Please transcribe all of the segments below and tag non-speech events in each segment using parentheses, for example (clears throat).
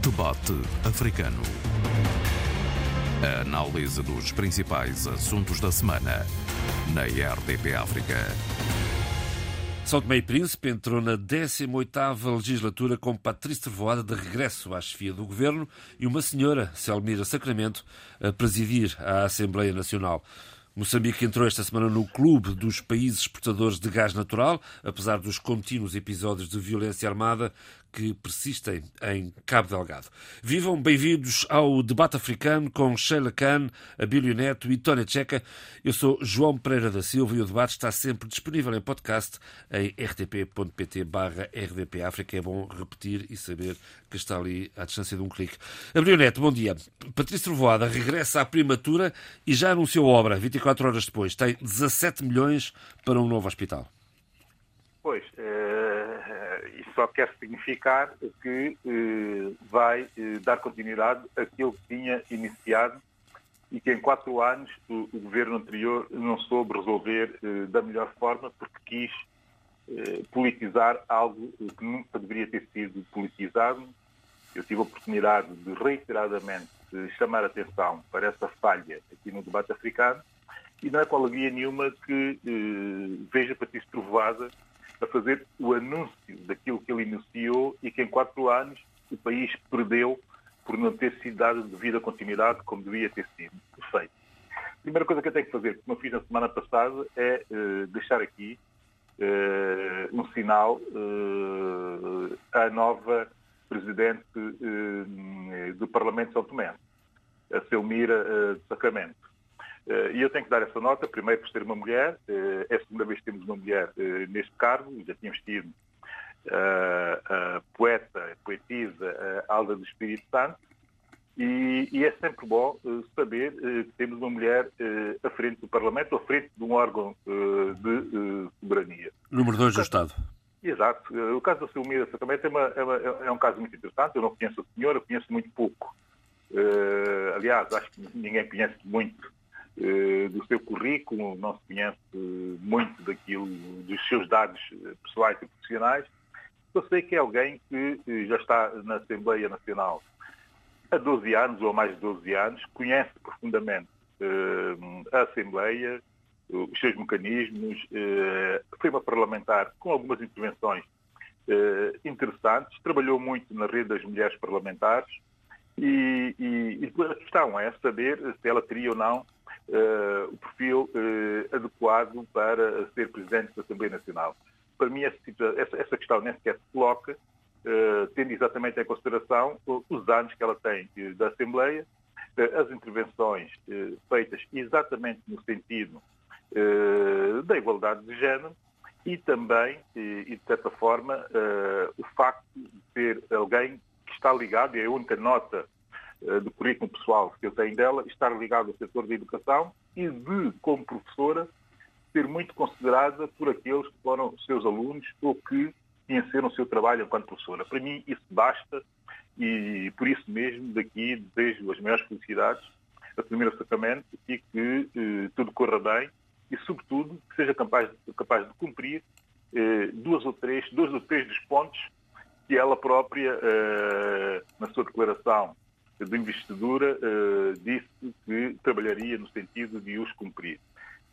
Debate Africano. A análise dos principais assuntos da semana na RDP África. São Tomé e Príncipe entrou na 18ª legislatura com Patrícia Trevoada de regresso à chefia do governo e uma senhora, Selmira Sacramento, a presidir a Assembleia Nacional. Moçambique entrou esta semana no clube dos países exportadores de gás natural, apesar dos contínuos episódios de violência armada que persistem em Cabo Delgado. Vivam bem-vindos ao debate africano com Sheila Khan, Abílio Neto e Tónia Checa. Eu sou João Pereira da Silva e o debate está sempre disponível em podcast em rtp.pt barra. É bom repetir e saber que está ali à distância de um clique. Abílio Neto, bom dia. Patrícia Trovoada regressa à primatura e já anunciou obra 24 horas depois. Tem 17 milhões para um novo hospital. Pois, uh, isso só quer significar que uh, vai uh, dar continuidade àquilo que tinha iniciado e que em quatro anos o, governo anterior não soube resolver da melhor forma porque quis politizar algo que nunca deveria ter sido politizado. Eu tive a oportunidade de reiteradamente chamar a atenção para essa falha aqui no debate africano e não é com alegria nenhuma que veja Patrício Trovoada a fazer o anúncio daquilo que ele iniciou e que em quatro anos o país perdeu por não ter sido dado devida continuidade como devia ter sido feito. A primeira coisa que eu tenho que fazer, como eu fiz na semana passada, é uh, deixar aqui uh, um sinal uh, à nova Presidente do Parlamento de São Tomé, a Selmira de Sacramento. Eh, e eu tenho que dar essa nota, primeiro por ser uma mulher, eh, é a segunda vez que temos uma mulher eh, neste cargo, já tínhamos tido a poeta, a poetisa Alda do Espírito Santo, e, e, é sempre bom saber que temos uma mulher à frente do Parlamento, à frente de um órgão de soberania. Número 2 do Estado. Exato. O caso da Silmira Sacramento é, uma, é, uma, é, um caso muito interessante. Eu não conheço a senhora, conheço muito pouco. Uh, aliás, acho que ninguém conhece muito do seu currículo, não se conhece muito daquilo, dos seus dados eh, pessoais e profissionais. Eu sei que é alguém que eh, já está na Assembleia Nacional há 12 anos ou há mais de 12 anos, conhece profundamente a Assembleia, os seus mecanismos, foi uma parlamentar com algumas intervenções interessantes, trabalhou muito na rede das mulheres parlamentares e, e, e a questão é saber se ela teria ou não uh, o perfil uh, adequado para ser Presidente da Assembleia Nacional. Para mim, essa, essa questão nem sequer se coloca, uh, tendo exatamente em consideração os anos que ela tem da Assembleia, as intervenções feitas exatamente no sentido da igualdade de género e também, e de certa forma, o facto de ser alguém que está ligado, e é a única nota do currículo pessoal que eu tenho dela, estar ligado ao setor da educação e de, como professora, ser muito considerada por aqueles que foram seus alunos ou que conheceram o seu trabalho enquanto professora. Para mim, isso basta e, por isso mesmo, daqui desejo as maiores felicidades a primeiro sacramento e que eh, tudo corra bem e, sobretudo, que seja capaz, capaz de cumprir eh, duas ou três, dois ou três dos pontos que ela própria, eh, na sua declaração de investidura uh, disse que trabalharia no sentido de os cumprir.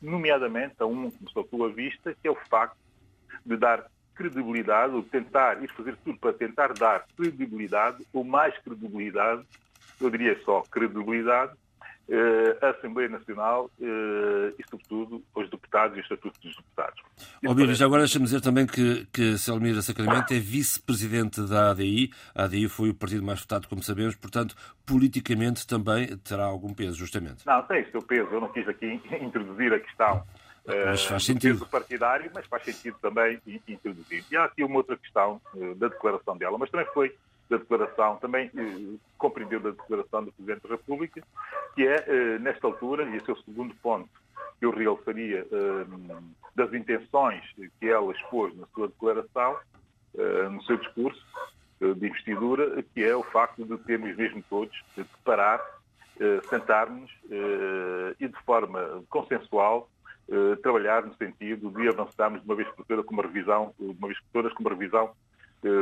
Nomeadamente a um que me saltou à vista, que é o facto de dar credibilidade, ou tentar, e fazer tudo para tentar dar credibilidade, ou mais credibilidade, eu diria só credibilidade, a Assembleia Nacional uh, e, sobretudo, os deputados e os estatutos dos deputados. Ó, Bíblia, já agora deixa-me dizer também que, que Selmira Sacramento é vice-presidente da ADI. A ADI foi o partido mais votado, como sabemos, portanto, politicamente também terá algum peso, justamente. Não, tem o seu peso. Eu não quis aqui (laughs) introduzir a questão mas faz uh, sentido. partidário, mas faz sentido também introduzir. E há aqui uma outra questão da declaração dela, mas também foi da declaração, também eh, compreendeu da declaração do Presidente da República, que é, eh, nesta altura, e esse é o segundo ponto que eu realçaria eh, das intenções que ela expôs na sua declaração, eh, no seu discurso eh, de investidura, que é o facto de termos mesmo todos de parar, eh, sentarmos e de forma consensual trabalhar no sentido de avançarmos de uma vez por todas com uma revisão, uma vez por todas com uma revisão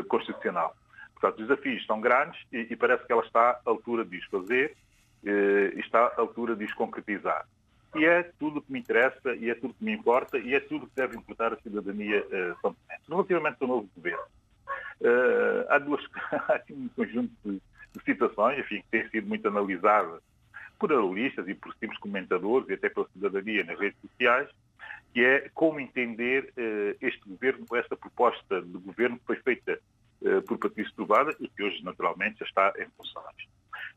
constitucional. Portanto, os desafios são grandes e, e, parece que ela está à altura de os fazer eh, está à altura de os concretizar. E é tudo que me interessa, e é tudo que me importa, e é tudo que deve importar a cidadania são Relativamente ao novo governo, uh, há, duas, (laughs) há um conjunto de, de situações, enfim, que têm sido muito analisadas por analistas e por simples comentadores e até pela cidadania nas redes sociais, que é como entender este governo, esta proposta de governo que foi feita por Patrício Trovada e que hoje, naturalmente, já está em funções.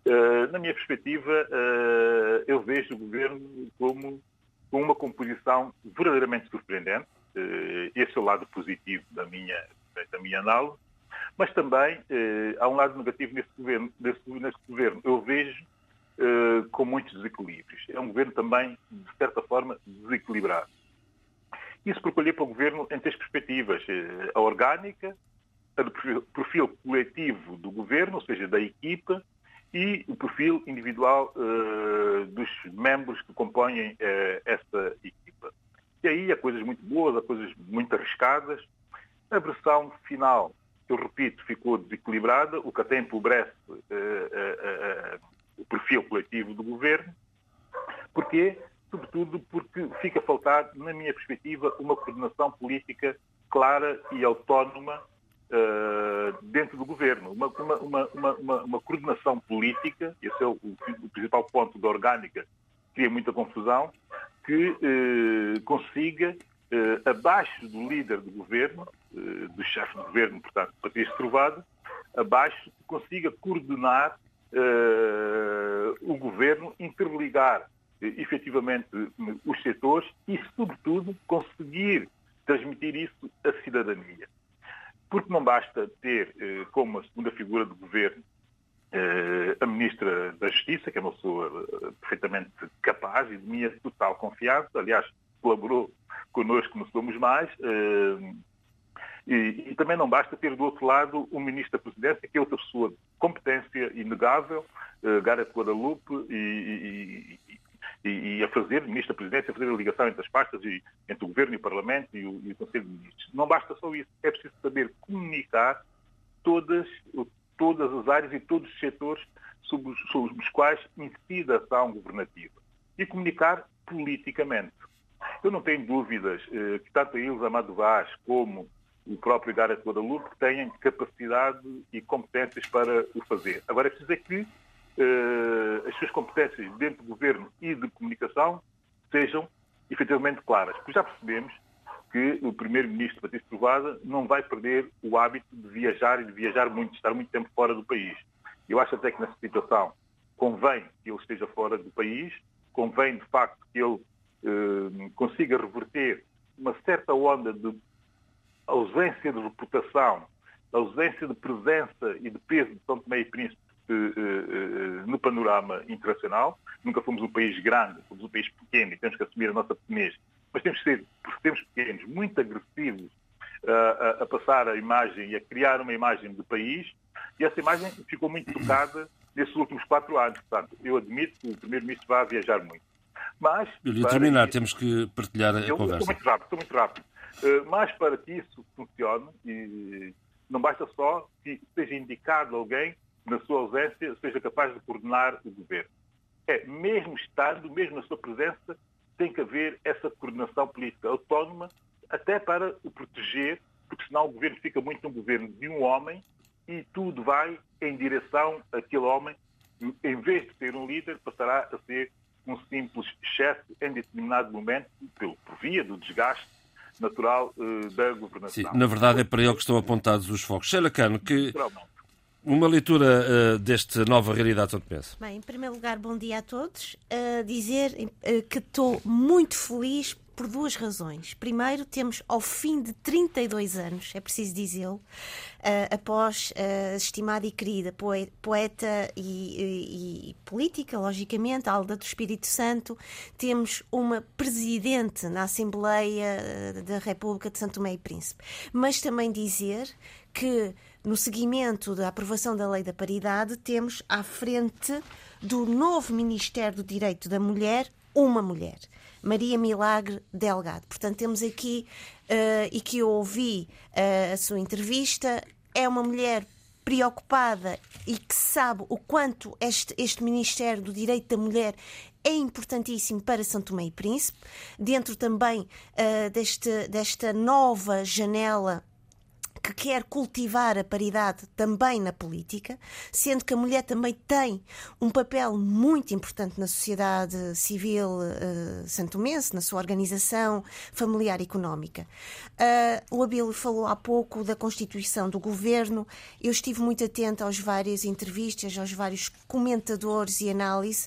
Uh, na minha perspectiva, eu vejo o governo como, com uma composição verdadeiramente surpreendente. esse é o lado positivo da minha, da minha análise. Mas também há um lado negativo nesse governo. Nesse governo. Eu vejo com muitos desequilíbrios. É um governo também, de certa forma, desequilibrado. Isso porque olhei para o governo em três perspectivas. Eh, a orgânica, do perfil coletivo do governo, ou seja, da equipa, e o perfil individual uh, dos membros que compõem uh, essa equipa. E aí há coisas muito boas, há coisas muito arriscadas. A versão final, eu repito, ficou desequilibrada, o que até empobrece uh, o perfil coletivo do governo. Porquê? sobretudo porque fica a faltar, na minha perspectiva, uma coordenação política clara e autónoma dentro do governo. Uma, uma, uma, uma, coordenação política, esse é o, o, principal ponto da orgânica, cria muita confusão, que uh, consiga, uh, abaixo do líder do governo, do chefe do governo, portanto, Patrício Trovado, abaixo, consiga coordenar o governo, interligar efetivamente os setores e, sobretudo, conseguir transmitir isso à cidadania. Porque não basta ter eh, como a segunda figura do governo eh, a Ministra da Justiça, que é uma pessoa eh, perfeitamente capaz e de minha total confiança, aliás, colaborou connosco no Somos Mais, e, e, também não basta ter do outro lado o Ministro da Presidência, que é outra pessoa de competência inegável, Gareth Guadalupe, e, e, e, a fazer, ministro da Presidência, a fazer a ligação entre as pastas, e, entre o Governo e o Parlamento e o, e o Conselho de Ministros. Não basta só isso, é preciso saber comunicar todas, todas as áreas e todos os setores sobre os, sobre os quais incide a ação governativa. E comunicar politicamente. Eu não tenho dúvidas eh, que tanto a Ilza Amado Vaz como o próprio Gareth Guadalupe têm capacidade e competências para o fazer. Agora é preciso é que as suas competências dentro do governo e de comunicação sejam efetivamente claras. Porque já percebemos que o primeiro-ministro Patrício Trovada não vai perder o hábito de viajar e de viajar muito, de estar muito tempo fora do país. Eu acho até que nessa situação convém que ele esteja fora do país, convém de facto que ele eh, consiga reverter uma certa onda de ausência de reputação, ausência de presença e de peso de São Tomé e Príncipe eh, eh, no panorama internacional. Nunca fomos um país grande, fomos um país pequeno e temos que assumir a nossa pequenez. Mas temos que ser, por sermos pequenos, muito agressivos a, a, passar a imagem e a criar uma imagem de país. E essa imagem ficou muito tocada nesses últimos quatro anos. Portanto, eu admito que o Primeiro-Ministro vai viajar muito. Mas. E terminar, temos que partilhar a eu, conversa. Estou muito rápido, estou muito rápido. Uh, mas para que isso funcione, e não basta só que seja indicado alguém na sua ausência, seja capaz de coordenar o governo. É, mesmo estando, mesmo na sua presença, tem que haver essa coordenação política autónoma, até para o proteger, porque senão o governo fica muito um governo de um homem e tudo vai em direção àquele homem. Em vez de ser um líder, passará a ser um simples chefe em determinado momento, pelo, por via do desgaste natural uh, da governação. Sim, na verdade é para ele que estão apontados os focos. Sheila Cano, que uma leitura uh, desta nova realidade São Tomé. Bem, em primeiro lugar, bom dia a todos. Uh, dizer uh, que estou muito feliz por duas razões. Primeiro, temos ao fim de 32 anos, é preciso dizê-lo, uh, após a estimada e querida poeta e, e, e, política, logicamente, Alda do Espírito Santo, temos uma presidente na Assembleia da República de Santo Tomé e Príncipe. Mas também dizer que no seguimento da aprovação da Lei da Paridade, temos à frente do novo Ministério do Direito da Mulher uma mulher. Maria Milagre Delgado. Portanto, temos aqui, uh, e que eu ouvi uh, a sua entrevista, é uma mulher preocupada e que sabe o quanto este, este Ministério do Direito da Mulher é importantíssimo para São Tomé e Príncipe, dentro também uh, deste, desta nova janela que quer cultivar a paridade também na política, sendo que a mulher também tem um papel muito importante na sociedade civil uh, santomense, na sua organização familiar e económica. Uh, o Abílio falou há pouco da constituição do governo. Eu estive muito atenta às várias entrevistas, aos vários comentadores e análise.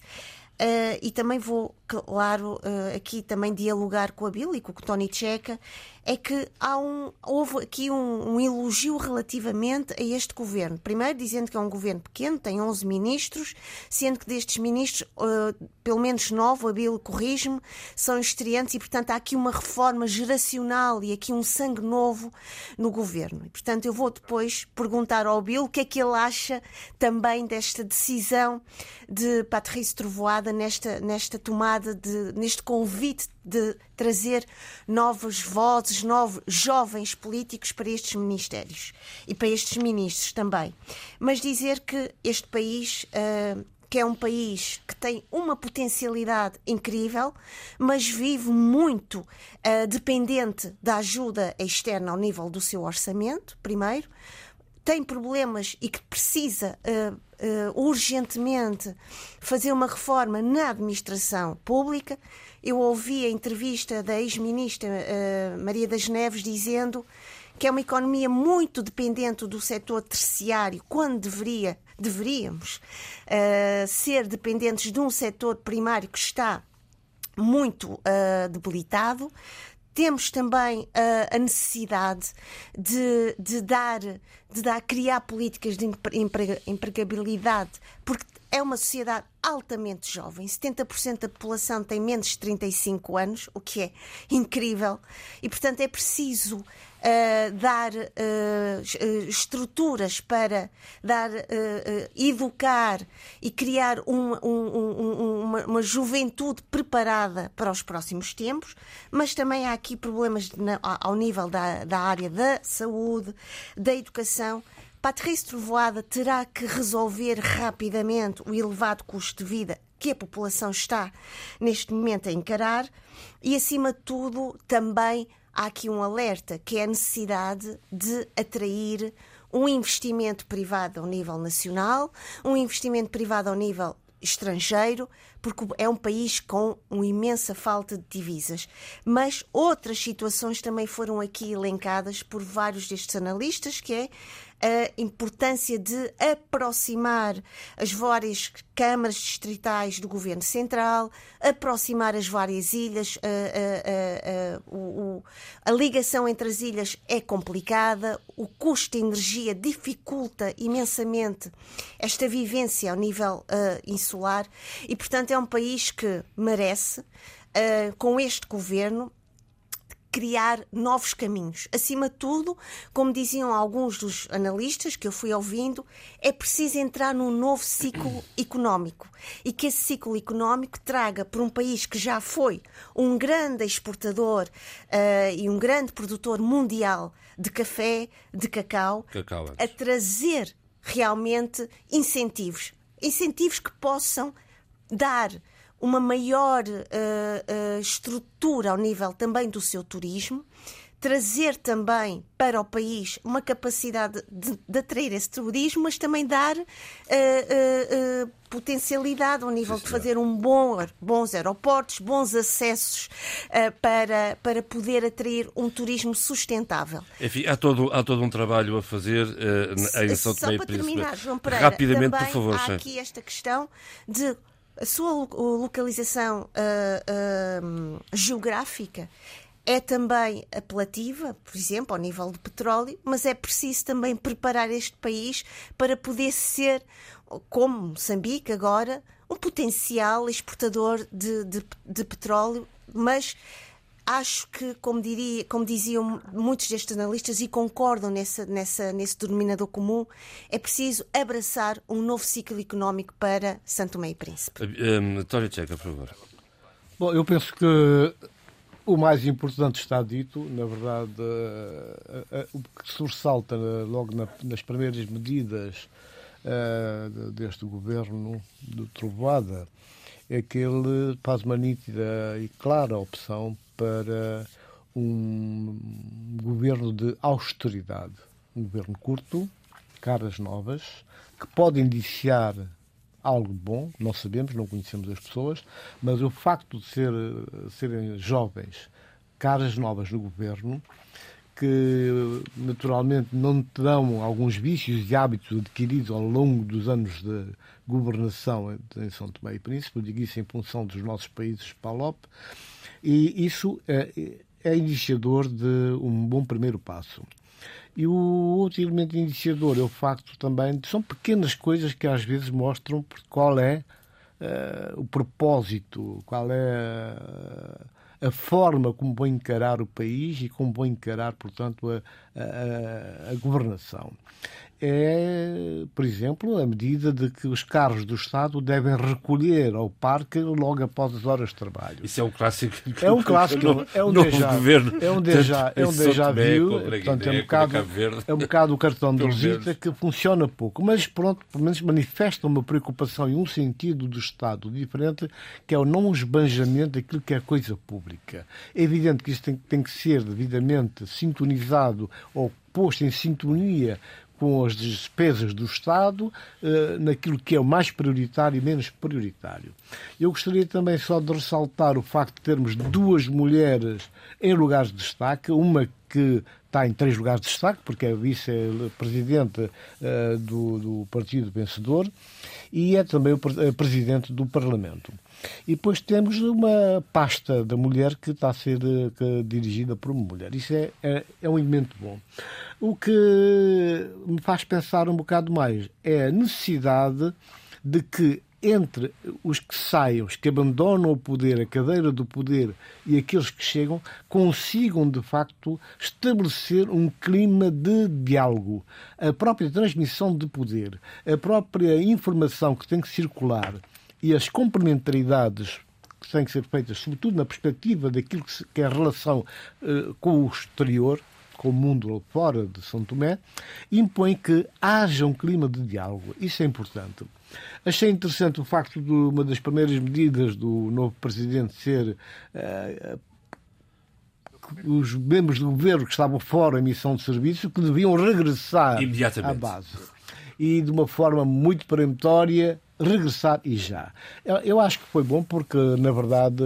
Uh, e também vou, claro, uh, aqui também dialogar com a Bill e com o Tony Checa é que há um, houve aqui um, um, elogio relativamente a este governo. Primeiro, dizendo que é um governo pequeno, tem 11 ministros, sendo que destes ministros, uh, pelo menos 9, a Bíblia corrige-me, são estreantes e, portanto, há aqui uma reforma geracional e aqui um sangue novo no governo. E, portanto, eu vou depois perguntar ao Bill o que é que ele acha também desta decisão de Patrícia Trovoada nesta, nesta tomada, de, neste convite de trazer novas vozes, novos jovens políticos para estes ministérios e para estes ministros também. Mas dizer que este país. Uh, que é um país que tem uma potencialidade incrível, mas vive muito uh, dependente da ajuda externa ao nível do seu orçamento, primeiro. Tem problemas e que precisa uh, uh, urgentemente fazer uma reforma na administração pública eu ouvi a entrevista da ex-ministra uh, Maria das Neves dizendo que é uma economia muito dependente do setor terciário, quando deveria, deveríamos ser dependentes de um setor primário que está muito debilitado. Temos também uh, a necessidade de, de, dar, de dar, criar políticas de empregabilidade, porque é uma sociedade altamente jovem. 70% da população tem menos de 35 anos, o que é incrível. E, portanto, é preciso uh, dar uh, estruturas para dar, educar e criar um, um, uma, uma, juventude preparada para os próximos tempos. Mas também há aqui problemas na, ao nível da, da área da saúde, da educação Patrícia Trovoada terá que resolver rapidamente o elevado custo de vida que a população está neste momento a encarar e, acima de tudo, também há aqui um alerta que é a necessidade de atrair um investimento privado ao nível nacional, um investimento privado ao nível estrangeiro, porque é um país com uma imensa falta de divisas. Mas outras situações também foram aqui elencadas por vários destes analistas, que é a importância de aproximar as várias câmaras distritais do governo central, aproximar as várias ilhas. A, a, a, a, ligação entre as ilhas é complicada, o custo de energia dificulta imensamente esta vivência ao nível insular e, portanto, é um país que merece. Uh, com este governo criar novos caminhos. Acima de tudo, como diziam alguns dos analistas que eu fui ouvindo, é preciso entrar num novo ciclo (clears throat) económico e que esse ciclo económico traga para um país que já foi um grande exportador uh, e um grande produtor mundial de café, de cacau, cacau a trazer realmente incentivos. Incentivos que possam dar uma maior uh, uh, estrutura ao nível também do seu turismo, trazer também para o país uma capacidade de, de atrair esse turismo, mas também dar uh, potencialidade ao nível Sim, de fazer um bom, bons aeroportos, bons acessos para, para poder atrair um turismo sustentável. Enfim, há todo, há todo um trabalho a fazer em São Tomé e Príncipe. Terminar, João Pereira, Rapidamente, por favor. Há aqui esta questão de a sua localização uh, uh, geográfica é também apelativa, por exemplo, ao nível de petróleo, mas é preciso também preparar este país para poder ser, como Moçambique agora, um potencial exportador de, de, de petróleo, mas acho que, como, diria, como diziam muitos destes analistas e concordam nessa, nessa, nesse denominador comum, é preciso abraçar um novo ciclo económico para Santo e Príncipe. Um, Tório Tcheca, por favor. Bom, eu penso que O mais importante está dito, na verdade, uh, uh, o que sobressalta logo na, nas primeiras medidas deste governo do Trovada é que ele faz uma nítida e clara opção para um governo de austeridade. Um governo curto, caras novas, que pode indiciar algo bom, não sabemos, não conhecemos as pessoas, mas o facto de ser, serem jovens, caras novas no governo, que naturalmente não terão alguns vícios e hábitos adquiridos ao longo dos anos de governação em São Tomé e Príncipe, digo isso em função dos nossos países PALOP, e isso é, é indiciador de um bom primeiro passo. E o outro elemento iniciador é o facto também de são pequenas coisas que às vezes mostram qual é uh, o propósito, qual é uh, a forma como vão encarar o país e como vão encarar, portanto, a, a, a governação é, por exemplo, a medida de que os carros do Estado devem recolher ao parque logo após as horas de trabalho. Isso é um clássico. É um clássico, no, é um déjà, governo. É um déjà, é um déjà vu, portanto, é um bocado, é um bocado o cartão de visita que funciona pouco, mas pronto, pelo menos manifesta uma preocupação e um sentido do Estado diferente, que é o não esbanjamento daquilo que é coisa pública. É evidente que isso tem, tem que ser devidamente sintonizado ou posto em sintonia com as despesas do Estado eh, naquilo que é o mais prioritário e menos prioritário. Eu gostaria também só de ressaltar o facto de termos duas mulheres em lugares de destaque, uma que está em três lugares de destaque, porque é vice-presidente uh, do, do, Partido Vencedor e é também o uh, presidente do Parlamento. E depois temos uma pasta da mulher que está a ser uh, dirigida por uma mulher. Isso é, é, é um elemento bom. O que me faz pensar um bocado mais é a necessidade de que entre os que saiam, os que abandonam o poder, a cadeira do poder e aqueles que chegam, consigam de facto estabelecer um clima de diálogo. A própria transmissão de poder, a própria informação que tem que circular e as complementaridades que têm que ser feitas, sobretudo na perspectiva daquilo que é a relação uh, com o exterior, com o mundo fora de São Tomé, impõe que haja um clima de diálogo. Isso é importante. Achei interessante o facto de uma das primeiras medidas do novo presidente ser uh, os membros do governo que estavam fora em missão de serviço que deviam regressar à base. E de uma forma muito peremptória, regressar e já. Eu, acho que foi bom porque, na verdade,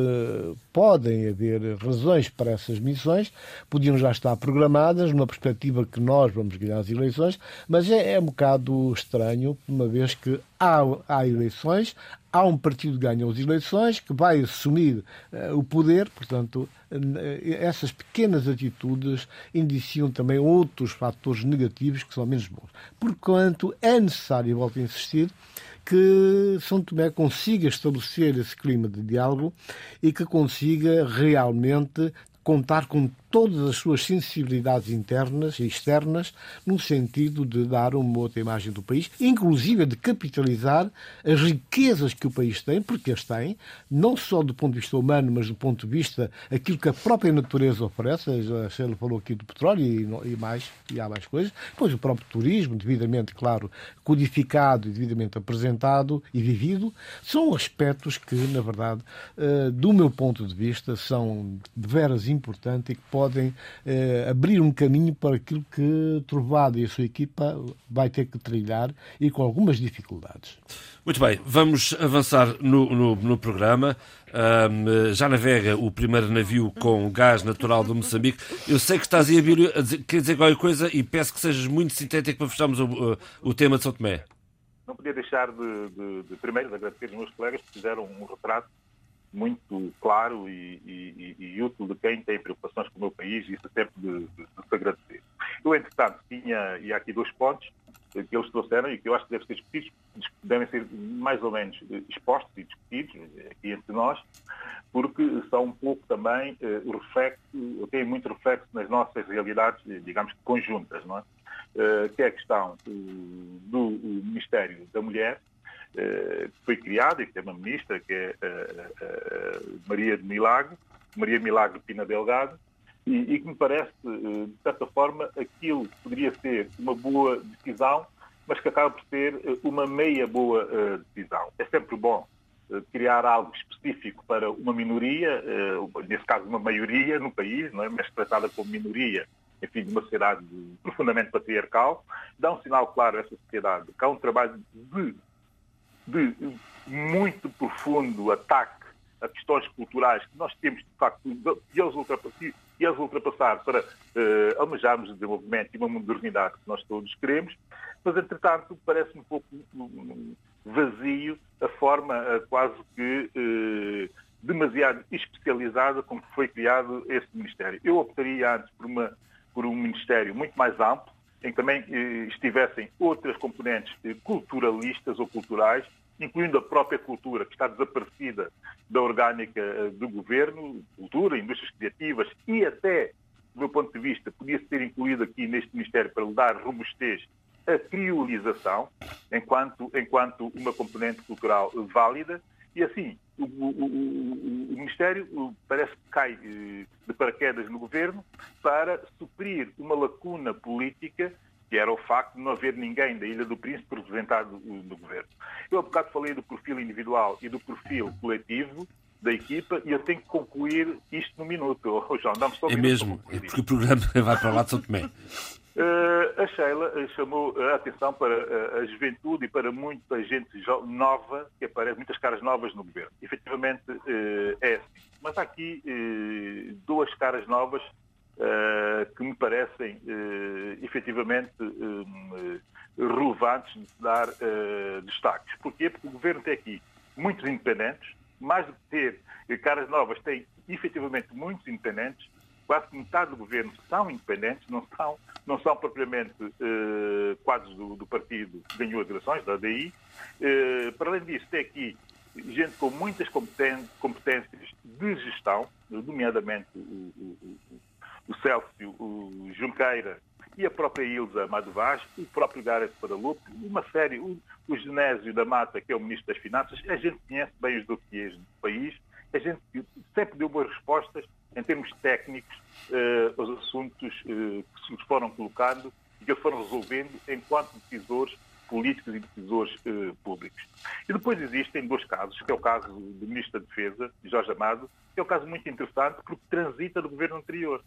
podem haver razões para essas missões, podiam já estar programadas numa perspectiva que nós vamos ganhar as eleições, mas é, é um bocado estranho, uma vez que há, há eleições, há um partido que ganha as eleições, que vai assumir uh, o poder, portanto, uh, essas pequenas atitudes indiciam também outros fatores negativos que são menos bons. Porquanto é necessário, volto a insistir, que São Tomé consiga estabelecer esse clima de diálogo e que consiga realmente contar com todas as suas sensibilidades internas e externas no sentido de dar uma outra imagem do país, inclusive de capitalizar as riquezas que o país tem, porque as tem, não só do ponto de vista humano, mas do ponto de vista aquilo que a própria natureza oferece. A Sheila falou aqui do petróleo e, mais, e há mais coisas. Depois o próprio turismo, devidamente, claro, codificado e devidamente apresentado e vivido, são aspectos que, na verdade, eh, do meu ponto de vista, são de veras importantes e que podem podem eh, abrir um caminho para aquilo que Trovado e a sua equipa vai ter que trilhar e com algumas dificuldades. Muito bem, vamos avançar no, no, no programa. Um, já navega o primeiro navio com gás natural do Moçambique. Eu sei que estás aí a, dizer, quer dizer qualquer coisa e peço que sejas muito sintético para fecharmos o, o tema de São Tomé. Não podia deixar de, de, de primeiro de agradecer os meus colegas que fizeram um retrato muito claro e, e, e, útil de quem tem preocupações com o meu país e isso é sempre de, de, de se agradecer. Eu, entretanto, tinha, e há aqui dois pontos que eles trouxeram e que eu acho que devem ser discutidos, devem ser mais ou menos expostos e discutidos aqui entre nós, porque são um pouco também eh, o reflexo, têm muito reflexo nas nossas realidades, digamos, conjuntas, não é? Eh, que é a questão do Ministério da Mulher, que foi criada e que tem uma ministra, que é Maria de Milagre, Maria Milagre Pina Delgado, e, e que me parece, de certa forma, aquilo poderia ser uma boa decisão, mas que acaba por ser uma meia boa decisão. É sempre bom criar algo específico para uma minoria, nesse caso uma maioria no país, não é? mas tratada como minoria, enfim, de uma sociedade profundamente patriarcal, dá um sinal claro a essa sociedade que há um trabalho de, de muito profundo ataque a questões culturais que nós temos, de facto, de as ultrapassar, de as ultrapassar para uh, almejarmos o desenvolvimento e uma modernidade que nós todos queremos, mas, entretanto, parece um pouco vazio a forma uh, quase que uh, demasiado especializada com que foi criado esse Ministério. Eu optaria antes por, uma, por um Ministério muito mais amplo, em que também estivessem outras componentes culturalistas ou culturais, incluindo a própria cultura, que está desaparecida da orgânica eh, do governo, cultura, indústrias criativas e até, do meu ponto de vista, podia ser incluído aqui neste Ministério para lhe dar robustez a criolização, enquanto, enquanto uma componente cultural válida, e assim, o, o, o, o, Ministério parece que cai eh, de paraquedas no governo para suprir uma lacuna política que era o facto de não haver ninguém da Ilha do Príncipe representado no governo. Eu há bocado falei do perfil individual e do perfil coletivo da equipa e eu tenho que concluir isto no minuto. Oh, (laughs) João, só um É mesmo, é porque o programa (laughs) vai para lá de São Tomé. Uh, a Sheila eh, chamou a atenção para uh, a juventude e para muita gente nova que aparece, muitas caras novas no governo. Efetivamente uh, é assim. Mas há aqui duas caras novas uh, que me parecem uh, efetivamente uh, relevantes de dar uh, destaques. Porquê? Porque o governo tem aqui muitos independentes, mais do que ter caras novas, tem efetivamente muitos independentes, quase metade do governo são independentes, não são, não são propriamente uh, quadros do, do, partido que ganhou as eleições, da ADI. Uh, para além disso, tem aqui gente com muitas competências de gestão, nomeadamente o, o, o Celso o Junqueira e a própria Ilza Madovaz, o próprio Gareth Paralupe, uma série, o, o Genésio da Mata, que é o Ministro das Finanças, a gente conhece bem os dossiês do país, a gente sempre deu boas respostas em termos técnicos uh, aos assuntos uh, que se nos foram colocando e que foram resolvendo enquanto decisores políticos e decisores uh, públicos. E depois existem dois casos, que é o caso do Ministro da Defesa, Jorge Amado, que é um caso muito interessante porque transita do governo anterior.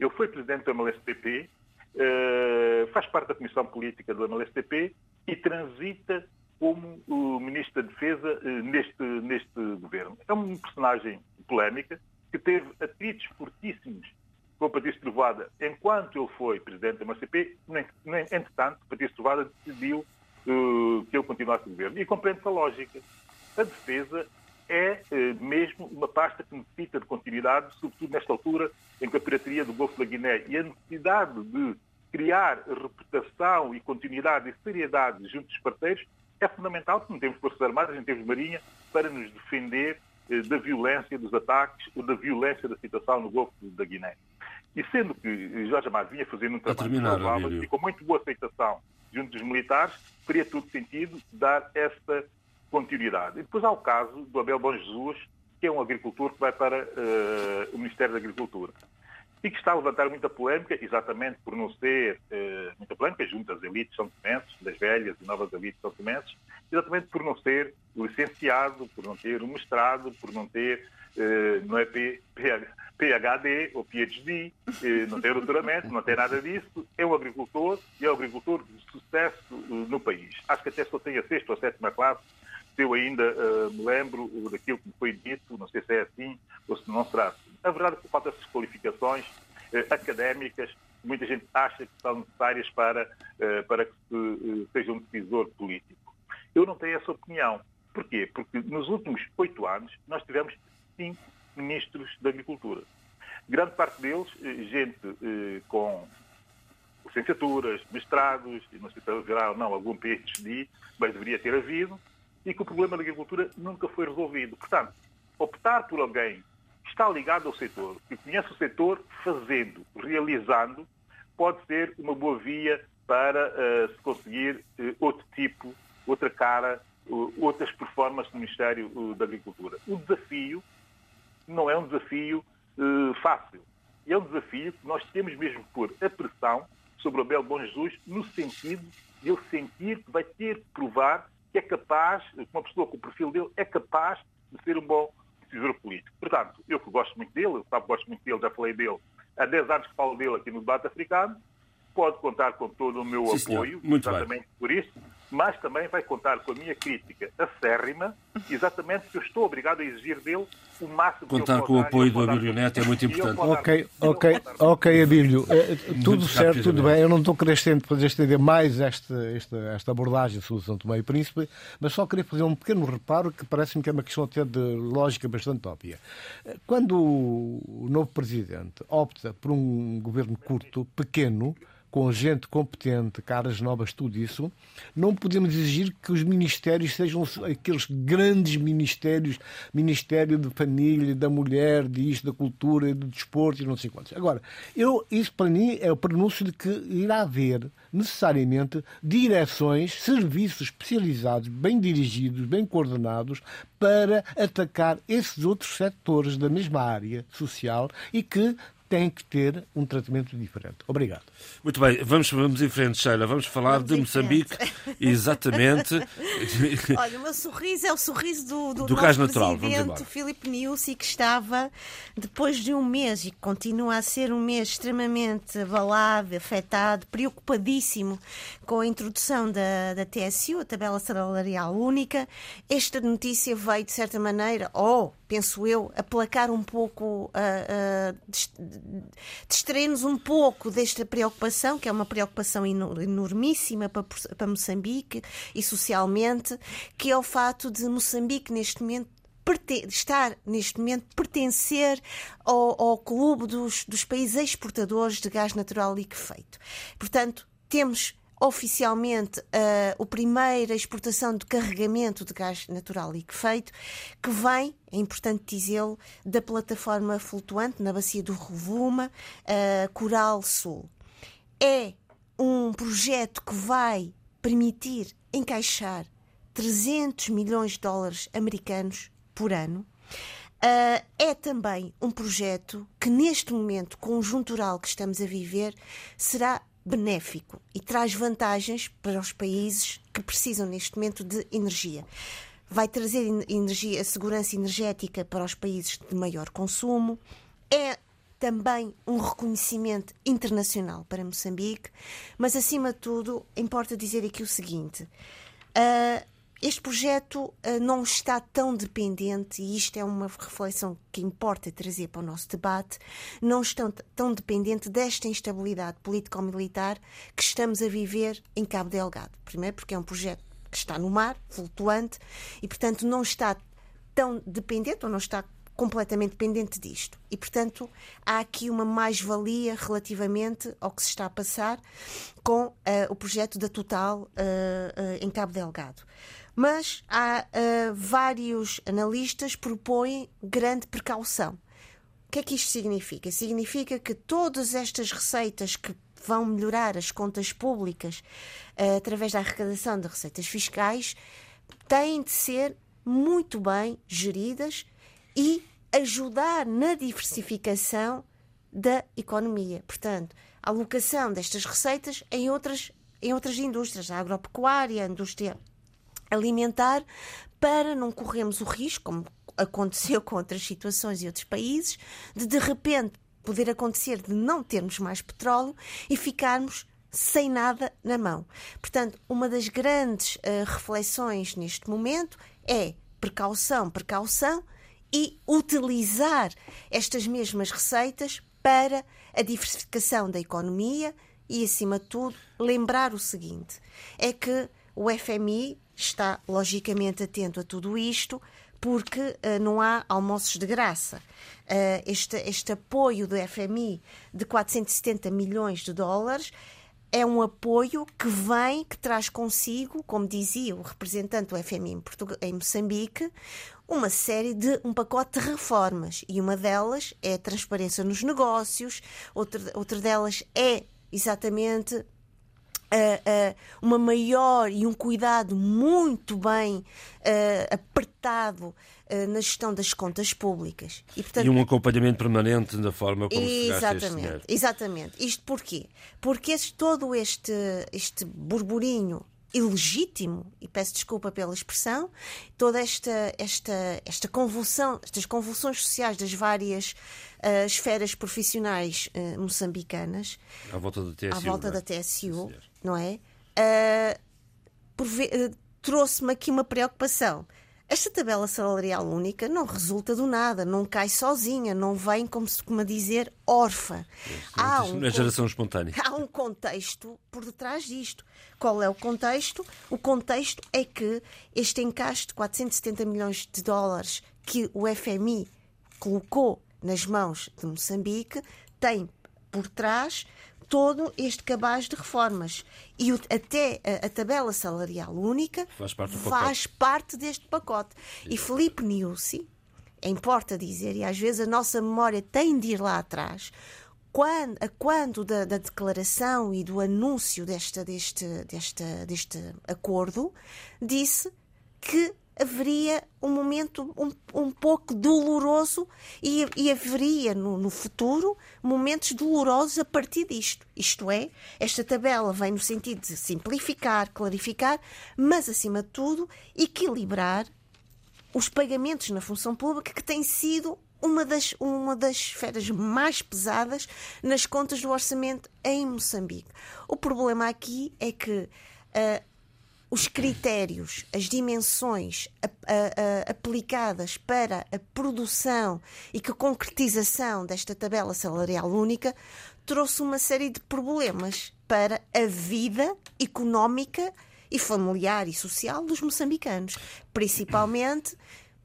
Ele foi presidente do MLSTP, eh, faz parte da comissão política do MLSTP e transita como o ministro da Defesa eh, neste, neste governo. É um personagem polémica que teve atritos fortíssimos com o Patrício Trovoada enquanto ele foi presidente do MLSTP. Entretanto, Patrício Trovoada decidiu uh, que ele continuasse no governo. E compreende a lógica. A defesa é eh, mesmo uma pasta que necessita de continuidade, sobretudo nesta altura em que a pirataria do Golfo da Guiné e a necessidade de criar reputação e continuidade e seriedade junto dos parceiros é fundamental, porque não temos Forças Armadas, não temos Marinha, para nos defender da violência dos ataques ou da violência da situação no Golfo da Guiné. E sendo que Jorge Amado vinha fazendo um trabalho e com muito boa aceitação junto dos militares, faria todo sentido dar esta continuidade. E depois há o caso do Abel Bom Jesus, que é um agricultor que vai para uh, o Ministério da Agricultura. E que está a levantar muita polémica, exatamente por não ser uh, muita polémica junto às elites são temenses, das velhas e novas elites são temenses, exatamente por não ser licenciado, por não ter um mestrado, por não ter, uh, não é P, PhD ou PhD, não ter doutoramento, não ter nada disso, é um agricultor e é um agricultor de sucesso no país. Acho que até só tem a sexta ou a sétima classe se eu ainda uh, me lembro daquilo que me foi dito, não sei se é assim ou se não será assim. A verdade é que falta essas qualificações uh, académicas, muita gente acha que são necessárias para, uh, para que se, seja um decisor político. Eu não tenho essa opinião. Porquê? Porque nos últimos oito anos nós tivemos cinco ministros da Agricultura. Grande parte deles, gente com licenciaturas, mestrados, não sei se haverá não algum PhD, mas deveria ter havido, e que o problema da agricultura nunca foi resolvido. Portanto, optar por alguém está ligado ao setor, que conhece o setor fazendo, realizando, pode ser uma boa via para uh, se conseguir uh, outro tipo, outra cara, uh, outras performances do Ministério da Agricultura. O desafio não é um desafio fácil. E é um desafio que nós temos mesmo que pôr a pressão sobre o Abel Bom Jesus no sentido de ele sentir que vai ter que provar que é capaz, que uma pessoa com o perfil dele é capaz de ser um bom decisor político. Portanto, eu que gosto muito dele, eu sabe, gosto muito dele, já falei dele, há 10 anos que falo dele aqui no debate africano, pode contar com todo o meu Sim, apoio, exatamente bem. por isso, mas também vai contar com a minha crítica acérrima, exatamente porque eu estou obrigado a exigir dele o máximo Contar com o apoio do Abílio Neto é muito importante. Ok, ok, ok, Abílio. É, tudo certo, tudo bem. Eu não estou querendo fazer estender mais esta, esta, esta abordagem sobre São Tomé e Príncipe, mas só queria fazer um pequeno reparo que parece-me que é uma questão até de lógica bastante óbvia. Quando o novo presidente opta por um governo curto, pequeno, com gente competente, caras novas, tudo isso, não podemos exigir que os ministérios sejam aqueles grandes ministérios, Ministério de Família, da Mulher, de isto, da Cultura, do Desporto e não sei quantos. Agora, eu, isso para mim é o pronúncio de que irá haver necessariamente direções, serviços especializados, bem dirigidos, bem coordenados, para atacar esses outros setores da mesma área social e que têm que ter um tratamento diferente. Obrigado. Muito bem, vamos, vamos em frente, Sheila. Vamos falar vamos de Moçambique. Exatamente. (laughs) Olha, o meu sorriso é o sorriso do, do, do nosso natural. presidente Filipe Niusi, que estava, depois de um mês, e continua a ser um mês extremamente abalado, afetado, preocupadíssimo com a introdução da, da TSU, a tabela salarial única. Esta notícia veio, de certa maneira, ou, oh, penso eu, aplacar um pouco, uh, uh, distrair-nos um pouco desta preocupação, que é uma preocupação enormíssima para, para Moçambique e socialmente, que é o fato de Moçambique, neste momento, estar neste momento pertencer ao, ao clube dos, dos países exportadores de gás natural liquefeito. Portanto, temos oficialmente uh, a primeira exportação de carregamento de gás natural liquefeito, que vem, é importante dizê-lo, da plataforma flutuante na bacia do Rovuma, uh, Coral Sul. É um projeto que vai permitir encaixar 300 milhões de dólares americanos por ano. Uh, é também um projeto que, neste momento conjuntural que estamos a viver, será benéfico e traz vantagens para os países que precisam neste momento de energia. Vai trazer energia, segurança energética para os países de maior consumo. É também um reconhecimento internacional para Moçambique, mas acima de tudo importa dizer aqui o seguinte: uh, este projeto uh, não está tão dependente, e isto é uma reflexão que importa trazer para o nosso debate, não está tão dependente desta instabilidade político-militar que estamos a viver em Cabo Delgado. Primeiro, porque é um projeto que está no mar, flutuante, e, portanto, não está tão dependente, ou não está completamente dependente disto. E, portanto, há aqui uma mais-valia relativamente ao que se está a passar com uh, o projeto da Total uh, uh, em Cabo Delgado mas há uh, vários analistas propõem grande precaução. O que é que isto significa? Significa que todas estas receitas que vão melhorar as contas públicas uh, através da arrecadação de receitas fiscais têm de ser muito bem geridas e ajudar na diversificação da economia. Portanto, a alocação destas receitas em outras, em outras indústrias, a agropecuária, a indústria alimentar para não corrermos o risco, como aconteceu com outras situações e outros países, de de repente poder acontecer de não termos mais petróleo e ficarmos sem nada na mão. Portanto, uma das grandes uh, reflexões neste momento é precaução, precaução e utilizar estas mesmas receitas para a diversificação da economia e, acima de tudo, lembrar o seguinte: é que o FMI está logicamente atento a tudo isto, porque uh, não há almoços de graça. Uh, este, este apoio do FMI de 470 milhões de dólares é um apoio que vem, que traz consigo, como dizia o representante do FMI em, Portugal, em Moçambique, uma série de um pacote de reformas e uma delas é a transparência nos negócios, outra, outra delas é exatamente uh, uma maior e um cuidado muito bem apertado na gestão das contas públicas. E, portanto, e, um acompanhamento permanente na forma como exatamente, se gasta. Exatamente. Isto porquê? Porque esse, todo este, este burburinho ilegítimo, e peço desculpa pela expressão, toda esta, esta, esta convulsão, estas convulsões sociais das várias uh, esferas profissionais uh, moçambicanas à volta da TSU, volta é? da TSU não é? Uh, trouxe-me aqui uma preocupação. Esta tabela salarial única não resulta do nada, não cai sozinha, não vem, como se costuma dizer, órfã. Há um, geração espontânea. Há um contexto por detrás disto. Qual é o contexto? O contexto é que este encaixe de 470 milhões de dólares que o FMI colocou nas mãos de Moçambique tem por trás todo este cabaz de reformas. E o, até a, a, tabela salarial única faz parte, faz parte deste pacote. E Felipe Niusi, importa dizer, e às vezes a nossa memória tem de ir lá atrás, quando, a quando da, da, declaração e do anúncio desta, deste, deste, deste acordo, disse que haveria um momento um, um pouco doloroso e, e haveria no, no, futuro momentos dolorosos a partir disto. Isto é, esta tabela vem no sentido de simplificar, clarificar, mas acima de tudo equilibrar os pagamentos na função pública que tem sido uma das, uma das esferas mais pesadas nas contas do orçamento em Moçambique. O problema aqui é que uh, os critérios, as dimensões a, a, a, aplicadas para a produção e que a concretização desta tabela salarial única trouxe uma série de problemas para a vida económica e familiar e social dos moçambicanos, principalmente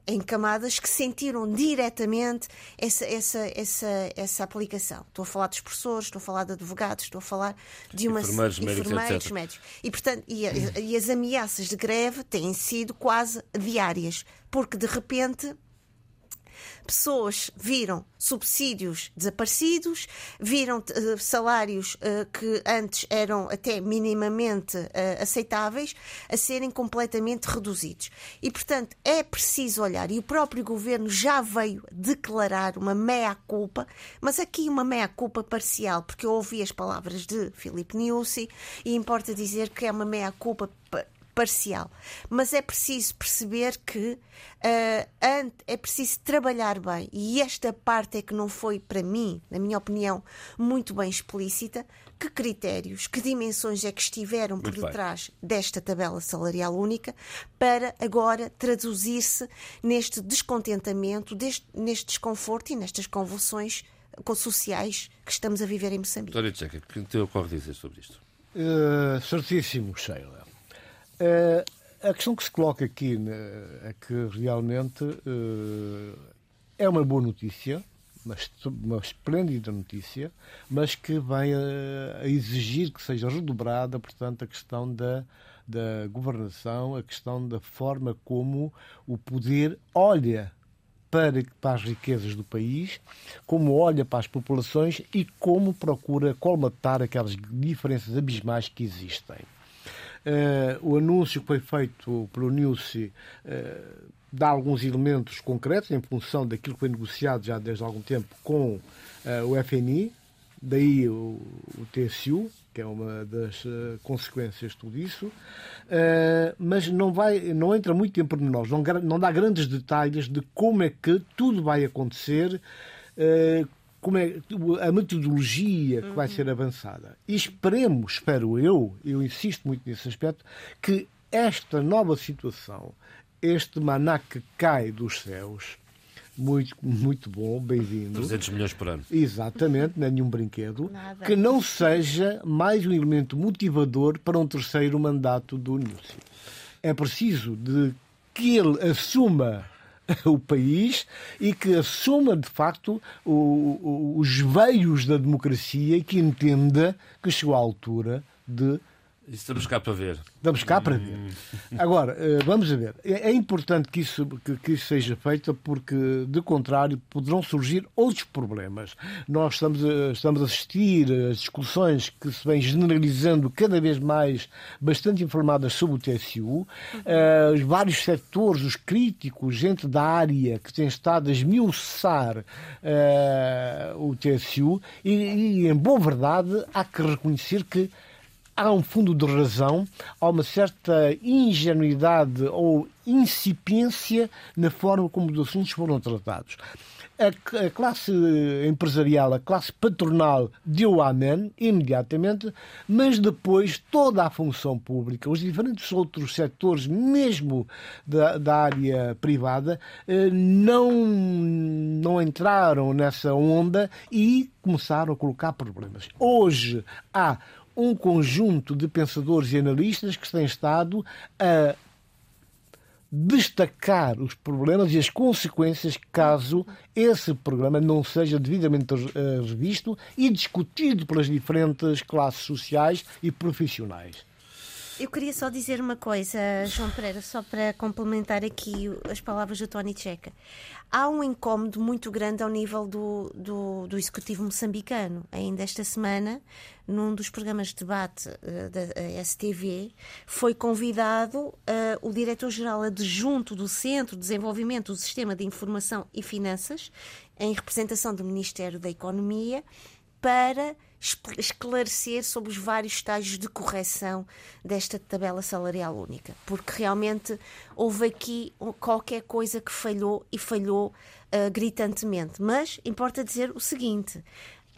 em camadas que sentiram diretamente essa, essa, essa, essa aplicação. Estou a falar de professores, estou a falar de advogados, estou a falar de uma enfermeiros, médicos, médicos. E, portanto, e, e as ameaças de greve têm sido quase diárias, porque de repente pessoas viram subsídios desaparecidos, viram uh, salários uh, que antes eram até minimamente uh, aceitáveis a serem completamente reduzidos. E, portanto, é preciso olhar, e o próprio governo já veio declarar uma meia-culpa, mas aqui uma meia-culpa parcial, porque eu ouvi as palavras de Filipe Niusi e importa dizer que é uma meia-culpa parcial. Mas é preciso perceber que uh, é preciso trabalhar bem. E esta parte é que não foi, para mim, na minha opinião, muito bem explícita. Que critérios, que dimensões é que estiveram por detrás desta tabela salarial única para agora traduzir-se neste descontentamento, deste, neste desconforto e nestas convulsões sociais que estamos a viver em Moçambique. Doutora Tcheca, o que te ocorre dizer sobre isto? Uh, certíssimo, Sheila. Uh, a questão que se coloca aqui né, é que realmente uh, é uma boa notícia, uma, uma esplêndida notícia, mas que vem a, a, exigir que seja redobrada, portanto, a questão da, da governação, a questão da forma como o poder olha para, para as riquezas do país, como olha para as populações e como procura colmatar aquelas diferenças abismais que existem. Uh, o anúncio que foi feito pelo NUSI uh, dá alguns elementos concretos em função daquilo que foi negociado já desde algum tempo com uh, o FNI, daí o, o, TSU, que é uma das consequências de tudo isso, mas não, vai, não entra muito em pormenores, não, não dá grandes detalhes de como é que tudo vai acontecer, como é a metodologia que vai ser avançada. E esperemos, espero eu, eu insisto muito nesse aspecto, que esta nova situação, este maná que cai dos céus, muito, muito bom, bem-vindo. 300 milhões por ano. Exatamente, não é nenhum brinquedo. Nada. Que não seja mais um elemento motivador para um terceiro mandato do Núcio. É preciso de que ele assuma (laughs) o país e que assuma, de facto, o, o, os veios da democracia e que entenda que chegou à altura de Estamos cá para ver. Estamos cá para ver. Agora, eh, vamos ver. É, é importante que isso, que, que isso seja feito porque, de contrário, poderão surgir outros problemas. Nós estamos a, estamos a assistir a discussões que se vêm generalizando cada vez mais, bastante informadas sobre o TSU. Uh, os vários setores, os críticos, gente da área que tem estado a esmiuçar uh, o TSU e, e, em boa verdade, há que reconhecer que há um fundo de razão, há uma certa ingenuidade ou incipiência na forma como os assuntos foram tratados. A, a, classe empresarial, a classe patronal deu amém imediatamente, mas depois toda a função pública, os diferentes outros setores, mesmo da, da área privada, eh, não, não entraram nessa onda e começaram a colocar problemas. Hoje há um conjunto de pensadores e analistas que têm estado a destacar os problemas e as consequências caso esse programa não seja devidamente eh, revisto e discutido pelas diferentes classes sociais e profissionais. Eu queria só dizer uma coisa, João Pereira, só para complementar aqui as palavras do Tony Checa. Há um incómodo muito grande ao nível do, do, do Executivo moçambicano. Ainda esta semana, num dos programas de debate uh, da STV, foi convidado uh, o Diretor-Geral Adjunto do Centro de Desenvolvimento do Sistema de Informação e Finanças, em representação do Ministério da Economia, para esclarecer sobre os vários estágios de correção desta tabela salarial única, porque realmente houve aqui qualquer coisa que falhou e falhou uh, gritantemente. Mas importa dizer o seguinte: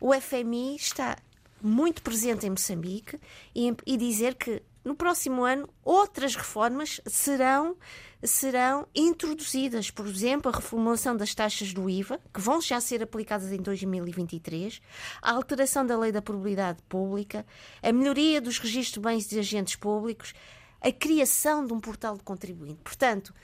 o FMI está muito presente em Moçambique e, e dizer que no próximo ano outras reformas serão serão introduzidas, por exemplo, a reformulação das taxas do IVA, que vão já ser aplicadas em 2023, a alteração da lei da probabilidade pública, a melhoria dos registros de bens de agentes públicos, a criação de um portal de contribuinte. Portanto,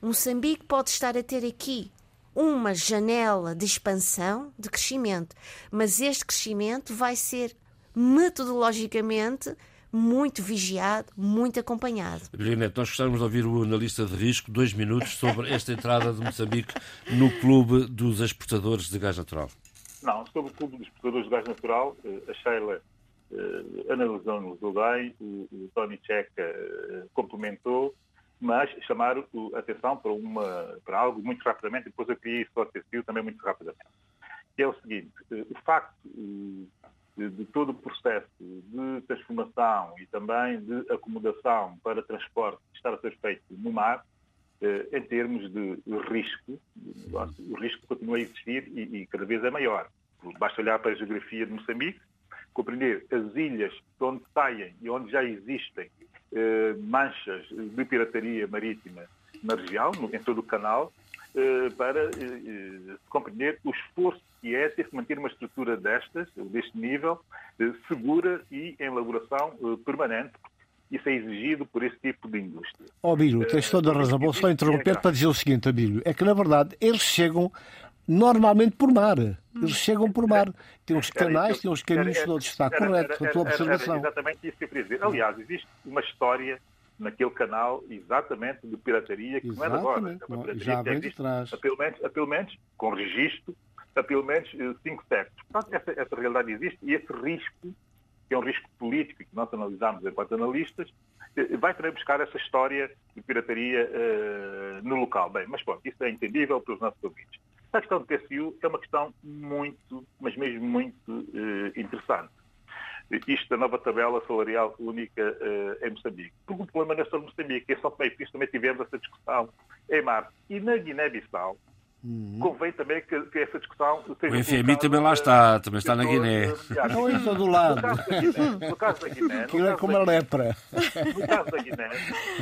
Moçambique pode estar a ter aqui uma janela de expansão, de crescimento, mas este crescimento vai ser metodologicamente muito vigiado, muito acompanhado. Neto, nós gostávamos de ouvir o analista de risco, dois minutos, sobre esta entrada de Moçambique no clube dos exportadores de gás natural. Não, sobre o clube dos exportadores de gás natural, eh, a Sheila uh, analisou-nos bem, o, o Tony Checa uh, complementou, mas chamar a atenção para, uma, para algo muito rapidamente, depois eu queria isso também muito rapidamente. Que é o seguinte, o facto de, todo o processo de transformação e também de acomodação para transporte estar a ser feito no mar, eh, em termos de risco, o risco continua a existir e, e, cada vez é maior. Basta olhar para a geografia de Moçambique, compreender as ilhas de onde saem e onde já existem eh, manchas de pirataria marítima na região, em todo o canal, para eh, eh, compreender o esforço que é ter que manter uma estrutura destas, deste nível, segura e em elaboração permanente. Isso é exigido por esse tipo de indústria. Ó oh, Bílio, tens toda a razão. Vou só interromper para dizer o seguinte, Abílio. É que, na verdade, eles chegam normalmente por mar. Eles chegam por mar. Tem os canais, tem os caminhos todos. Está correto a tua observação. exatamente isso que eu queria dizer. Aliás, existe uma história naquele canal exatamente de pirataria que exatamente. não é de agora. É uma pirataria Já vem de trás. Há pelo, menos, há pelo menos, com registro, há pelo menos eh, cinco séculos. Portanto, essa, essa realidade existe e esse risco, que é um risco político que nós analisamos enquanto analistas, eh, vai também buscar essa história de pirataria uh, no local. Bem, mas pronto, isso é entendível pelos nossos ouvintes. A questão do TSU é uma questão muito, mas mesmo muito uh, interessante isto da nova tabela salarial única uh, em Moçambique. Porque o problema não é só Moçambique, é só que Príncipe também tivemos essa discussão em março. E na Guiné-Bissau, Uhum. Convém também que, que, essa discussão seja. O FMI também lá está, também está na Guiné. Não, isso do lado. No caso da Guiné. Aquilo é como a lepra. No caso da Guiné,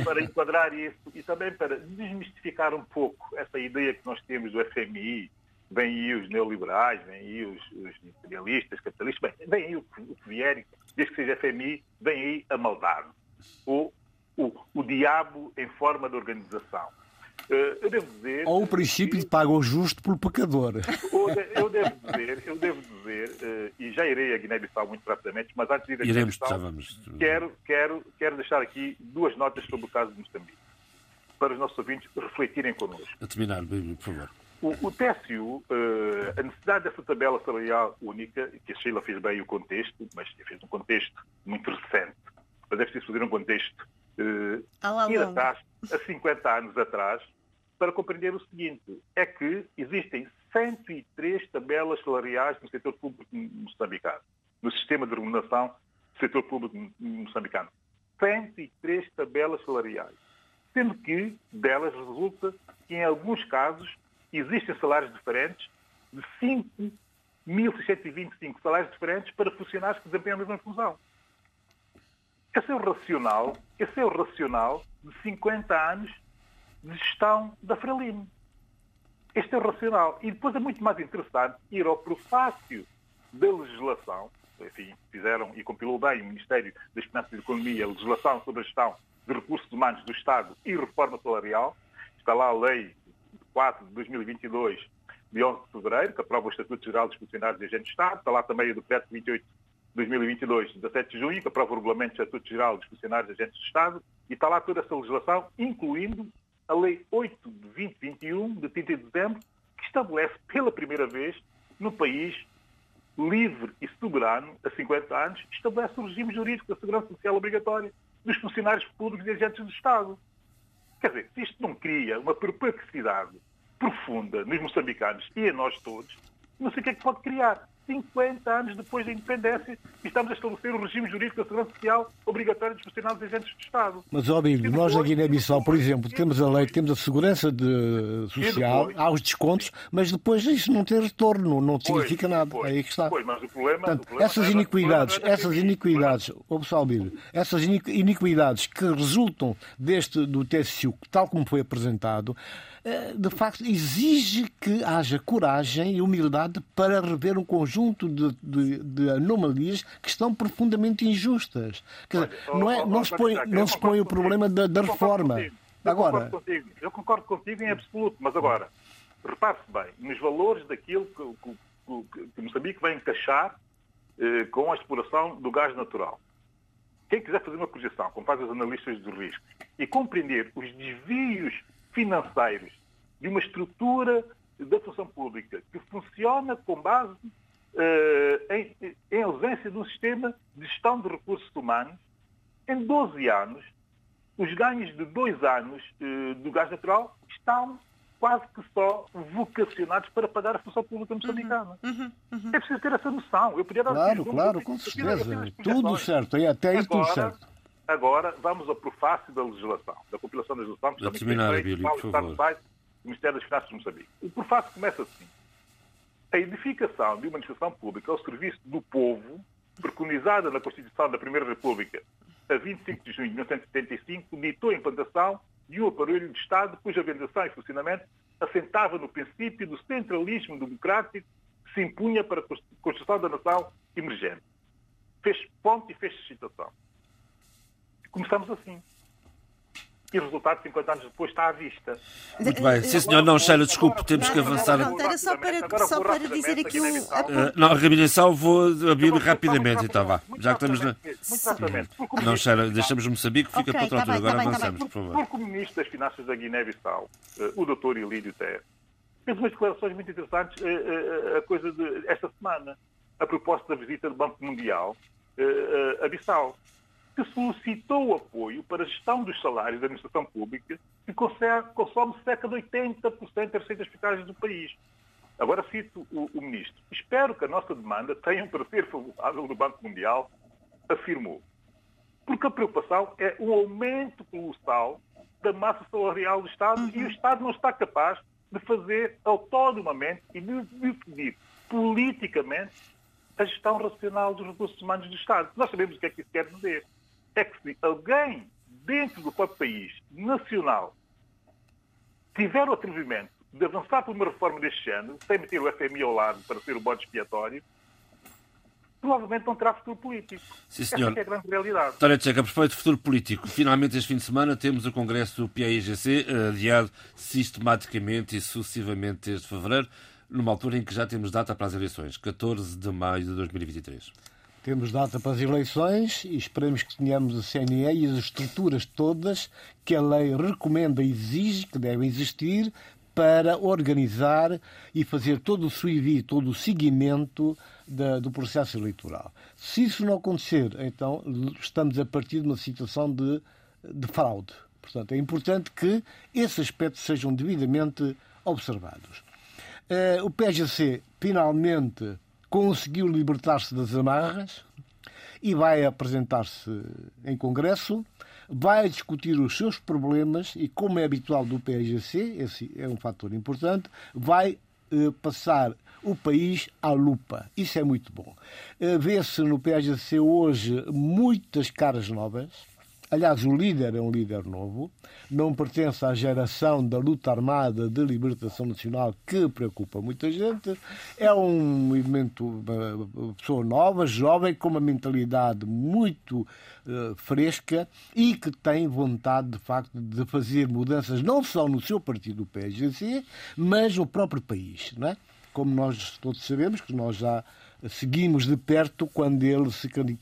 para enquadrar isso e também para desmistificar um pouco essa ideia que nós temos do FMI vêm aí os neoliberais, vêm aí os, os imperialistas, capitalistas, bem, vem aí o, o que vier, desde que seja FMI, vem aí a maldade. Ou o, o diabo em forma de organização. Eh, eu devo dizer. Ou o princípio de paga o justo pelo pecador. Eu devo dizer, eu devo dizer, eh, e já irei a Guiné-Bissau muito rapidamente, mas antes de ir a Guiné-Bissau, quero, quero, quero deixar aqui duas notas sobre o caso de Moçambique, para os nossos ouvintes refletirem connosco. A terminar, por favor. O, o TSU, uh, a necessidade dessa tabela salarial única, que a Sheila fez bem o contexto, mas fez um contexto muito recente, mas é preciso fazer um contexto uh, ir atrás, a 50 anos atrás, para compreender o seguinte, é que existem 103 tabelas salariais no setor público moçambicano, no sistema de remuneração do setor público moçambicano. 103 tabelas salariais. Sendo que delas resulta que, em alguns casos, existem salários diferentes de 5.625 salários diferentes para funcionários que desempenham a mesma função. Esse é o racional, esse é o racional de 50 anos de gestão da Frelimo. Este é o racional. E depois é muito mais interessante ir ao prefácio da legislação, enfim, fizeram e compilou bem o Ministério das Finanças e Economia a legislação sobre a gestão de recursos humanos do Estado e reforma salarial. Está lá a lei 4 de 2022, de 11 de fevereiro, que aprova o Estatuto Geral dos Funcionários e Agentes de Estado. Está lá também o decreto 28 de 2022, de 17 de junho, que aprova o Regulamento do Estatuto Geral dos Funcionários e Agentes de Estado. E está lá toda essa legislação, incluindo a Lei 8 de 2021, de 30 de dezembro, que estabelece pela primeira vez no país livre e soberano, a 50 anos, estabelece o regime jurídico da segurança social obrigatória dos funcionários públicos e agentes do Estado. Quer dizer, se isto não cria uma perplexidade profunda nos moçambicanos e a nós todos, não sei o que é que pode criar. 50 anos depois da independência e estamos a estabelecer o regime jurídico da segurança social obrigatório dos funcionários e agentes do Estado. Mas, ó, Bíblia, nós na Guiné-Bissau, por exemplo, temos a lei, temos a segurança de, social, há os descontos, mas depois isso não tem retorno, não significa nada. Pois, é aí que está. Pois, mas o problema, Portanto, o problema essas iniquidades, é essas iniquidades, ó, pessoal, Bíblia, essas iniquidades que resultam deste, do TSU, tal como foi apresentado, de facto, exige que haja coragem e humildade para rever um conjunto de, de, de anomalias que estão profundamente injustas. Dizer, não, é, não, se põe, não se põe o problema da, da reforma. Agora, eu concordo contigo em absoluto, mas agora, repare-se bem, nos valores daquilo que, que, que Moçambique vai encaixar eh, com a exploração do gás natural. Quem quiser fazer uma projeção, como fazem os analistas do risco, e compreender os desvios financeiros de uma estrutura da função pública que funciona com base uh, em, em, ausência de um sistema de gestão de recursos humanos, em 12 anos, os ganhos de dois anos uh, do gás natural estão quase que só vocacionados para pagar a função pública moçambicana. Uhum, uhum, uhum. É preciso ter essa noção. Eu podia dar claro, claro, com certeza. Tudo certo, e até aí tudo certo. Agora, vamos ao prefácio da legislação, da compilação da legislação. Para terminar, Abílio, por favor. Site, do Ministério das Finanças de Moçambique. O prefácio começa assim. A edificação de uma administração pública ao serviço do povo, preconizada na Constituição da Primeira República a 25 de junho de 1975, ditou a implantação de um aparelho de Estado cuja organização e funcionamento assentava no princípio do centralismo democrático que se impunha para a construção da nação emergente. Fez ponto e fez citação. Começamos assim. E o resultado, 50 anos depois, está à vista. Muito bem. Sim, senhor, não, Sheila, desculpe, temos que avançar. Não, era só para, só para dizer aqui o. Uh, não, a Rabinação vou abrir rapidamente, então vá. Já que estamos na. Muito rapidamente. Não, Sheila, deixamos Moçambique, fica para outra tá altura. Agora tá avançamos, por favor. Porque o Ministro das Finanças da Guiné-Bissau, uh, o doutor Ilídio Terre, fez umas declarações muito interessantes uh, a coisa de esta semana, a propósito da visita do Banco Mundial a Bissau que solicitou apoio para a gestão dos salários da administração pública, que consome cerca de 80% das receitas fiscais do país. Agora cito o, o, ministro. Espero que a nossa demanda tenha um parecer favorável do Banco Mundial, afirmou. Porque a preocupação é o aumento colossal da massa salarial do Estado uhum. e o Estado não está capaz de fazer autonomamente e de definir politicamente a gestão racional dos recursos humanos do Estado. Nós sabemos o que é que isso quer dizer é que se alguém dentro do próprio país, nacional, tiver o atrevimento de avançar por uma reforma deste ano, sem meter o FMI ao lado para ser o bode expiatório, provavelmente não terá futuro político. Sim, senhor. Essa é a grande realidade. Tarek Checa, a propósito de futuro político, finalmente este fim de semana temos o Congresso do PAIGC adiado sistematicamente e sucessivamente desde fevereiro, numa altura em que já temos data para as eleições, 14 de maio de 2023. Temos data para as eleições e esperemos que tenhamos o CNE e as estruturas todas que a lei recomenda e exige que devem existir para organizar e fazer todo o suivi, todo o seguimento da, do processo eleitoral. Se isso não acontecer, então estamos a partir de uma situação de, de fraude. Portanto, é importante que esses aspectos sejam devidamente observados. Uh, o PGC finalmente conseguiu libertar-se das amarras e vai apresentar-se em Congresso, vai discutir os seus problemas e, como é habitual do PSGC, esse é um fator importante, vai eh, passar o país à lupa. Isso é muito bom. Eh, Vê-se no PSGC hoje muitas caras novas Aliás, o líder é um líder novo, não pertence à geração da luta armada de libertação nacional que preocupa muita gente. É um elemento, uma pessoa nova, jovem, com uma mentalidade muito uh, fresca e que tem vontade, de facto, de fazer mudanças não só no seu partido, o PSGC, mas no próprio país. Não é? Como nós todos sabemos, que nós já seguimos de perto quando ele,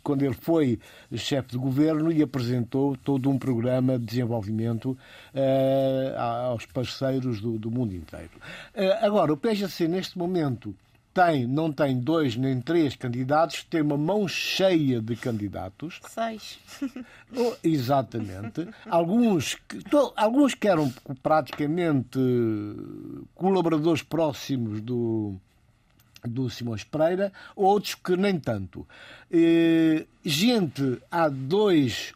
quando ele foi chefe de governo e apresentou todo um programa de desenvolvimento uh, aos parceiros do, do mundo inteiro. Uh, agora, o PGC, neste momento, tem, não tem dois nem três candidatos, tem uma mão cheia de candidatos. Seis. (laughs) Oh, exatamente. Alguns, to, alguns que eram praticamente colaboradores próximos do, do Simões Pereira, outros que nem tanto. Gente, há dois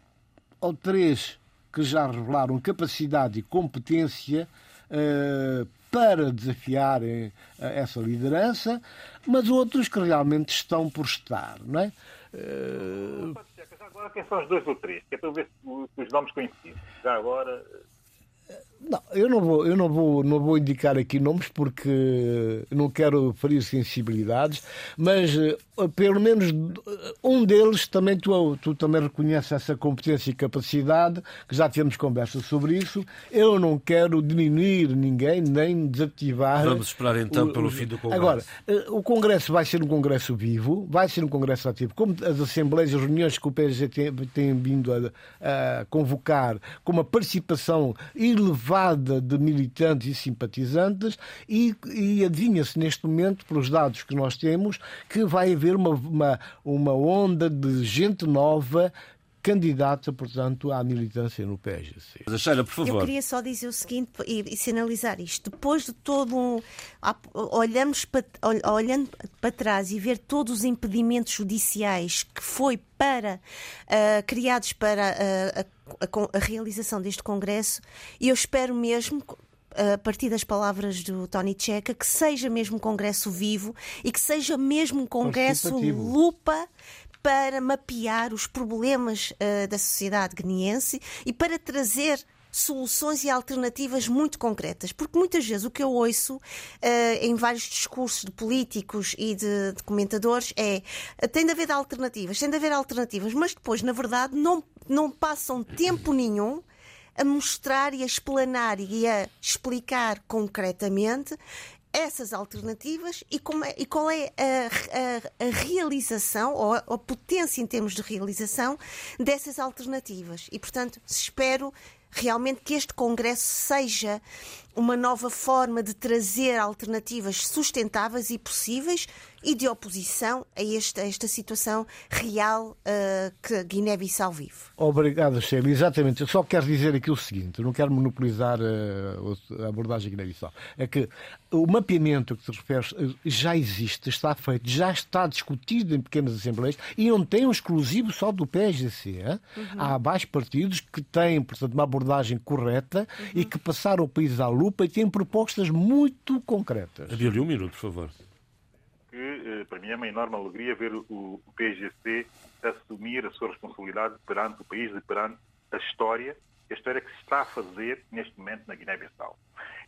ou três que já revelaram capacidade e competência uh, para desafiarem essa liderança, mas outros que realmente estão por estar, não é? Uh... Agora quem são os dois ou três? Que é para ver os nomes conhecidos. Já agora não, eu não vou, eu não vou, não vou indicar aqui nomes porque não quero ferir sensibilidades, mas eh, pelo menos eh, um deles também tu, tu também reconheces essa competência e capacidade, que já tivemos conversa sobre isso. Eu não quero diminuir ninguém nem desativar. Vamos esperar então o, pelo fim do congresso. Agora, eh, o congresso vai ser um congresso vivo, vai ser um congresso ativo, como as assembleias, as reuniões que o PSG tem, tem vindo a, a convocar, com uma participação elevada elevada de militantes e simpatizantes e, e adivinha-se neste momento, pelos dados que nós temos, que vai haver uma, uma, uma onda de gente nova candidata, portanto, à militância no PSGC. Sheila, por favor. Eu queria só dizer o seguinte e, e sinalizar isto. Depois de todo um. Olhamos para, olhando para trás e ver todos os impedimentos judiciais que foi para uh, criados para uh, a, a, realização deste Congresso, eu espero mesmo a partir das palavras do Tony Checa, que seja mesmo um congresso vivo e que seja mesmo um congresso lupa para mapear os problemas uh, da sociedade guineense e para trazer soluções e alternativas muito concretas. Porque muitas vezes o que eu ouço uh, em vários discursos de políticos e de, de comentadores é tem de haver alternativas, tem de haver alternativas, mas depois, na verdade, não, não passam tempo nenhum a mostrar e a explanar e a explicar concretamente essas alternativas e, é, e qual é a, a, a, realização ou a, a potência em termos de realização dessas alternativas. E, portanto, espero realmente que este Congresso seja uma nova forma de trazer alternativas sustentáveis e possíveis e de oposição a esta, a esta situação real uh, que Guiné-Bissau vive. Obrigado, Sheila. Exatamente. Eu só quero dizer aqui o seguinte, não quero monopolizar uh, a abordagem Guiné-Bissau. É que o mapeamento que te referes eh, já existe, está feito, já está discutido em pequenas assembleias e não tem um exclusivo só do PSGC. Uhum. Há mais partidos que têm, portanto, uma abordagem correta uhum. e que passaram o país à lupa e têm propostas muito concretas. Havia-lhe um minuto, por favor que, eh, para mim, é uma enorme alegria ver o PGC assumir a sua responsabilidade perante o país e perante a história, a história que se está a fazer neste momento na Guiné-Bissau.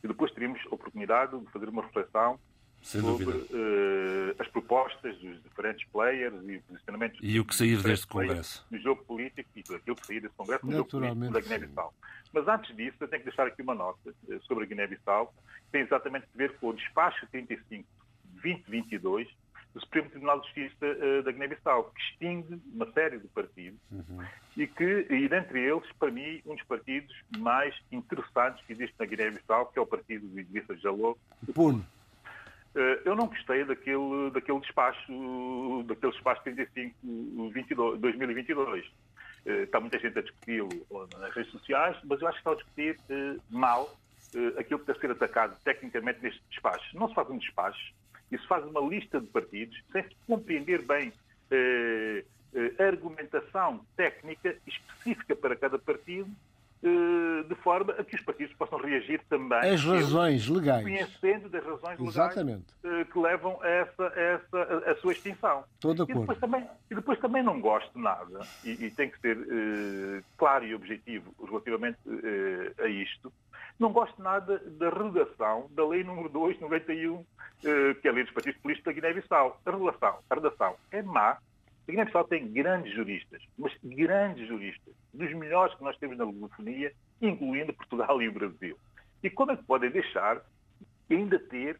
E depois teríamos a oportunidade de fazer uma reflexão sobre uh, as propostas dos diferentes players e o posicionamento e o que sair deste Congresso no jogo político e aquilo que sair deste Congresso no jogo político da Guiné-Bissau. Mas antes disso, eu tenho que deixar aqui uma nota uh, sobre a Guiné-Bissau, que tem exatamente a ver com o despacho 35 2022 do Supremo Tribunal de Justiça uh, da Guiné-Bissau, que extingue uma série de partidos uhum. e que, e dentre eles, para mim, um dos partidos mais interessantes que existe na Guiné-Bissau, que é o partido de Idrissa Jalou. Puno. Uh, eu não gostei daquele, daquele despacho, daquele despacho 35 22, 2022. Uh, está muita gente a discuti-lo nas redes sociais, mas eu acho que está a discutir uh, mal aquilo que deve ser atacado tecnicamente neste despacho. Não se faz um despacho, isso faz uma lista de partidos sem compreender bem eh, eh, a argumentação técnica específica para cada partido, eh, de forma a que os partidos possam reagir também. As razões legais. Conhecendo das razões Exatamente. legais que levam a, essa, a, essa, a sua extinção. Acordo. E depois também, e depois também não gosto nada, e, e tem que ser claro e objetivo relativamente a isto, não gosto nada da redação da Lei número 2 de 91, eh, que é a Lei dos Partidos Políticos da Guiné-Bissau. A redação, a redação é má. A Guiné-Bissau tem grandes juristas, mas grandes juristas, dos melhores que nós temos na lusofonia, incluindo Portugal e o Brasil. E como é que podem deixar ainda ter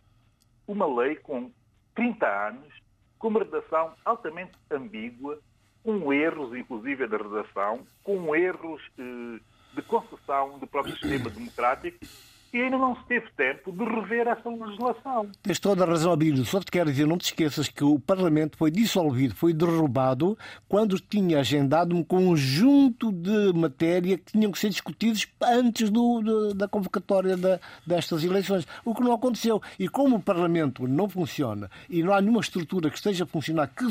uma lei com 30 anos, com uma redação altamente ambígua, com erros, inclusive, da redação, com erros eh, de concessão do próprio sistema democrático e ainda não se teve tempo de rever essa legislação. Tens toda a razão, Abílio. Só te quero dizer, não te esqueças que o Parlamento foi dissolvido, foi derrubado, quando tinha agendado um conjunto de matéria que tinham que ser discutidos antes do, de, da convocatória da, destas eleições. O que não aconteceu. E como o Parlamento não funciona e não há nenhuma estrutura que esteja a funcionar que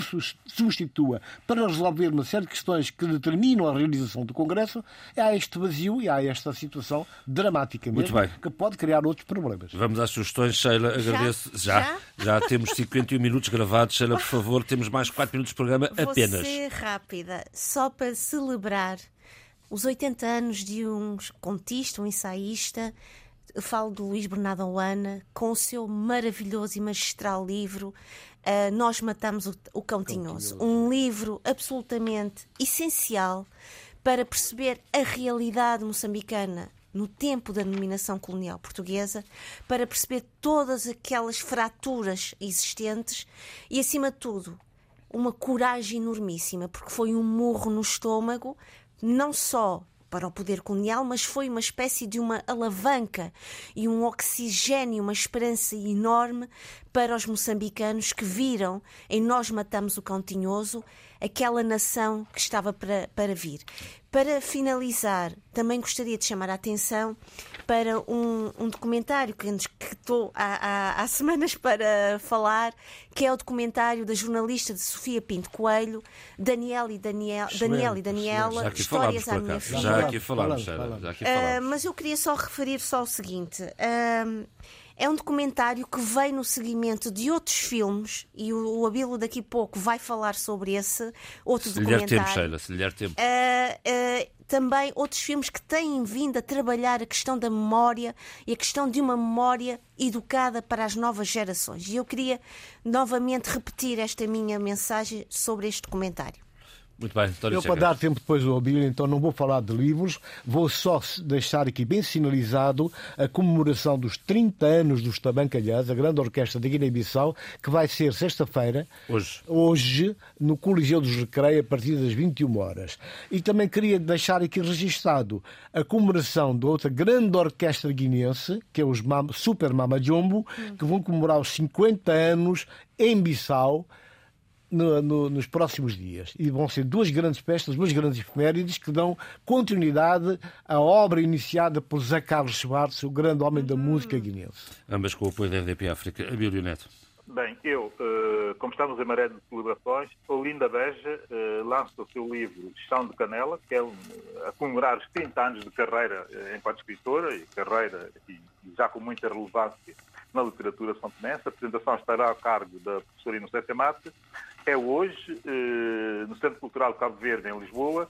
substitua para resolver uma série de questões que determinam a realização do Congresso, há este vazio e há esta situação dramática mesmo. Muito bem que pode criar outros problemas. Vamos às sugestões, Sheila. Agradeço. Já? Já, já temos 51 minutos gravados. Sheila, por favor, temos mais 4 minutos de programa Vou apenas. Vou ser rápida, só para celebrar os 80 anos de um contista, um ensaísta. Eu falo do Luís Bernardo Oana, com o seu maravilhoso e magistral livro uh, Nós Matamos o, o Cão Tinhoso. Um livro absolutamente essencial para perceber a realidade moçambicana no tempo da dominação colonial portuguesa para perceber todas aquelas fraturas existentes e, acima de tudo, uma coragem enormíssima, porque foi um morro no estômago, não só para o poder colonial, mas foi uma espécie de uma alavanca e um oxigênio, uma esperança enorme para os moçambicanos que viram em Nós Matamos o Cão Tinhoso aquela nação que estava para, para vir. Para finalizar, também gostaria de chamar a atenção para um, um documentário que, que estou há, há, há, semanas (laughs) para falar, que é o documentário da jornalista de Sofia Pinto Coelho, Daniel e, Daniel, Daniel e Daniela, Histórias à Minha Filha. Já aqui falamos, já aqui falamos. Uh, mas eu queria só referir só o seguinte. Uh, é um documentário que vem no seguimento de outros filmes e o, o Abilo daqui a pouco vai falar sobre esse outro se documentário. Lhe tempo, Sheila, se lhe der tempo. Uh, uh, também outros filmes que têm vindo a trabalhar a questão da memória e a questão de uma memória educada para as novas gerações. E eu queria novamente repetir esta minha mensagem sobre este documentário. Muito bem, Eu, para dar tempo depois ao Abílio, então não vou falar de livros, vou só deixar aqui bem sinalizado a comemoração dos 30 anos dos Tabancalhãs, a grande orquestra de Guiné-Bissau, que vai ser sexta-feira, hoje. hoje, no Coliseu dos Recreio, a partir das 21 horas. E também queria deixar aqui registado a comemoração de outra grande orquestra guineense, que é os Super Mama Jumbo, que vão comemorar os 50 anos em Bissau no, no, nos próximos dias. E vão ser duas grandes peças, duas grandes efemérides que dão continuidade à obra iniciada por Zé Carlos Schwartz, o grande homem da música guinense. Ambas com o apoio da RDP África. Abílio Neto. Bem, eu, eh, como estamos em maré de celebrações, Olinda Beja eh, lança o seu livro Chão de Canela, que é a comemorar os 30 anos de carreira eh, enquanto escritora, e carreira e já com muita relevância na literatura são tomense. A apresentação estará a cargo da professora Inocência Mata é hoje, eh, no Centro Cultural Cabo Verde, em Lisboa,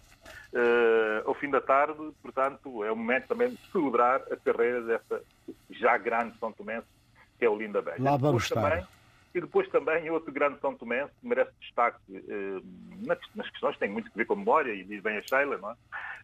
eh, ao fim da tarde. Portanto, é o momento também de celebrar a carreira dessa já grande São Tomense que é o Linda Velha. Lá vamos estar. Também, e depois também outro grande São Tomé que merece destaque eh, nas questões que têm muito a ver com a memória, e diz bem a Sheila, não é?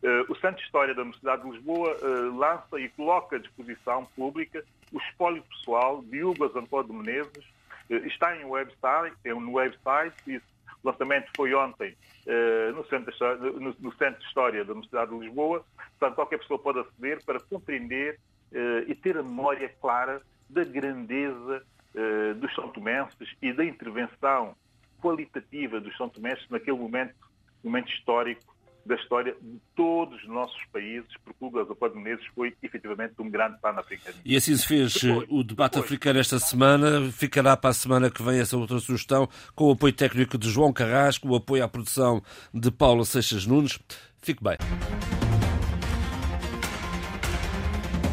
Eh, o Centro de História da Universidade de Lisboa eh, lança e coloca à disposição pública o espólio pessoal de Hugo Antônio de Menezes. Está em website, um website, e o lançamento foi ontem eh, no, Centro de, no, no História da Universidade de Lisboa. Portanto, qualquer pessoa pode aceder para compreender eh, e ter a memória clara da grandeza eh, dos São Tomenses e da intervenção qualitativa dos São Tomenses naquele momento, momento histórico da história de todos os nossos países, porque o Leopoldo Menezes foi efetivamente um grande pan-africanista. E assim se fez depois, o debate depois, africano esta semana. Ficará para a semana que vem essa outra sugestão, com o apoio técnico de João Carrasco, o apoio à produção de Paulo Seixas Nunes. Fique bem.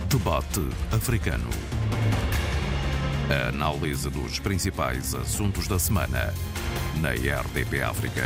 Debate africano. A análise dos principais assuntos da semana na RDP África.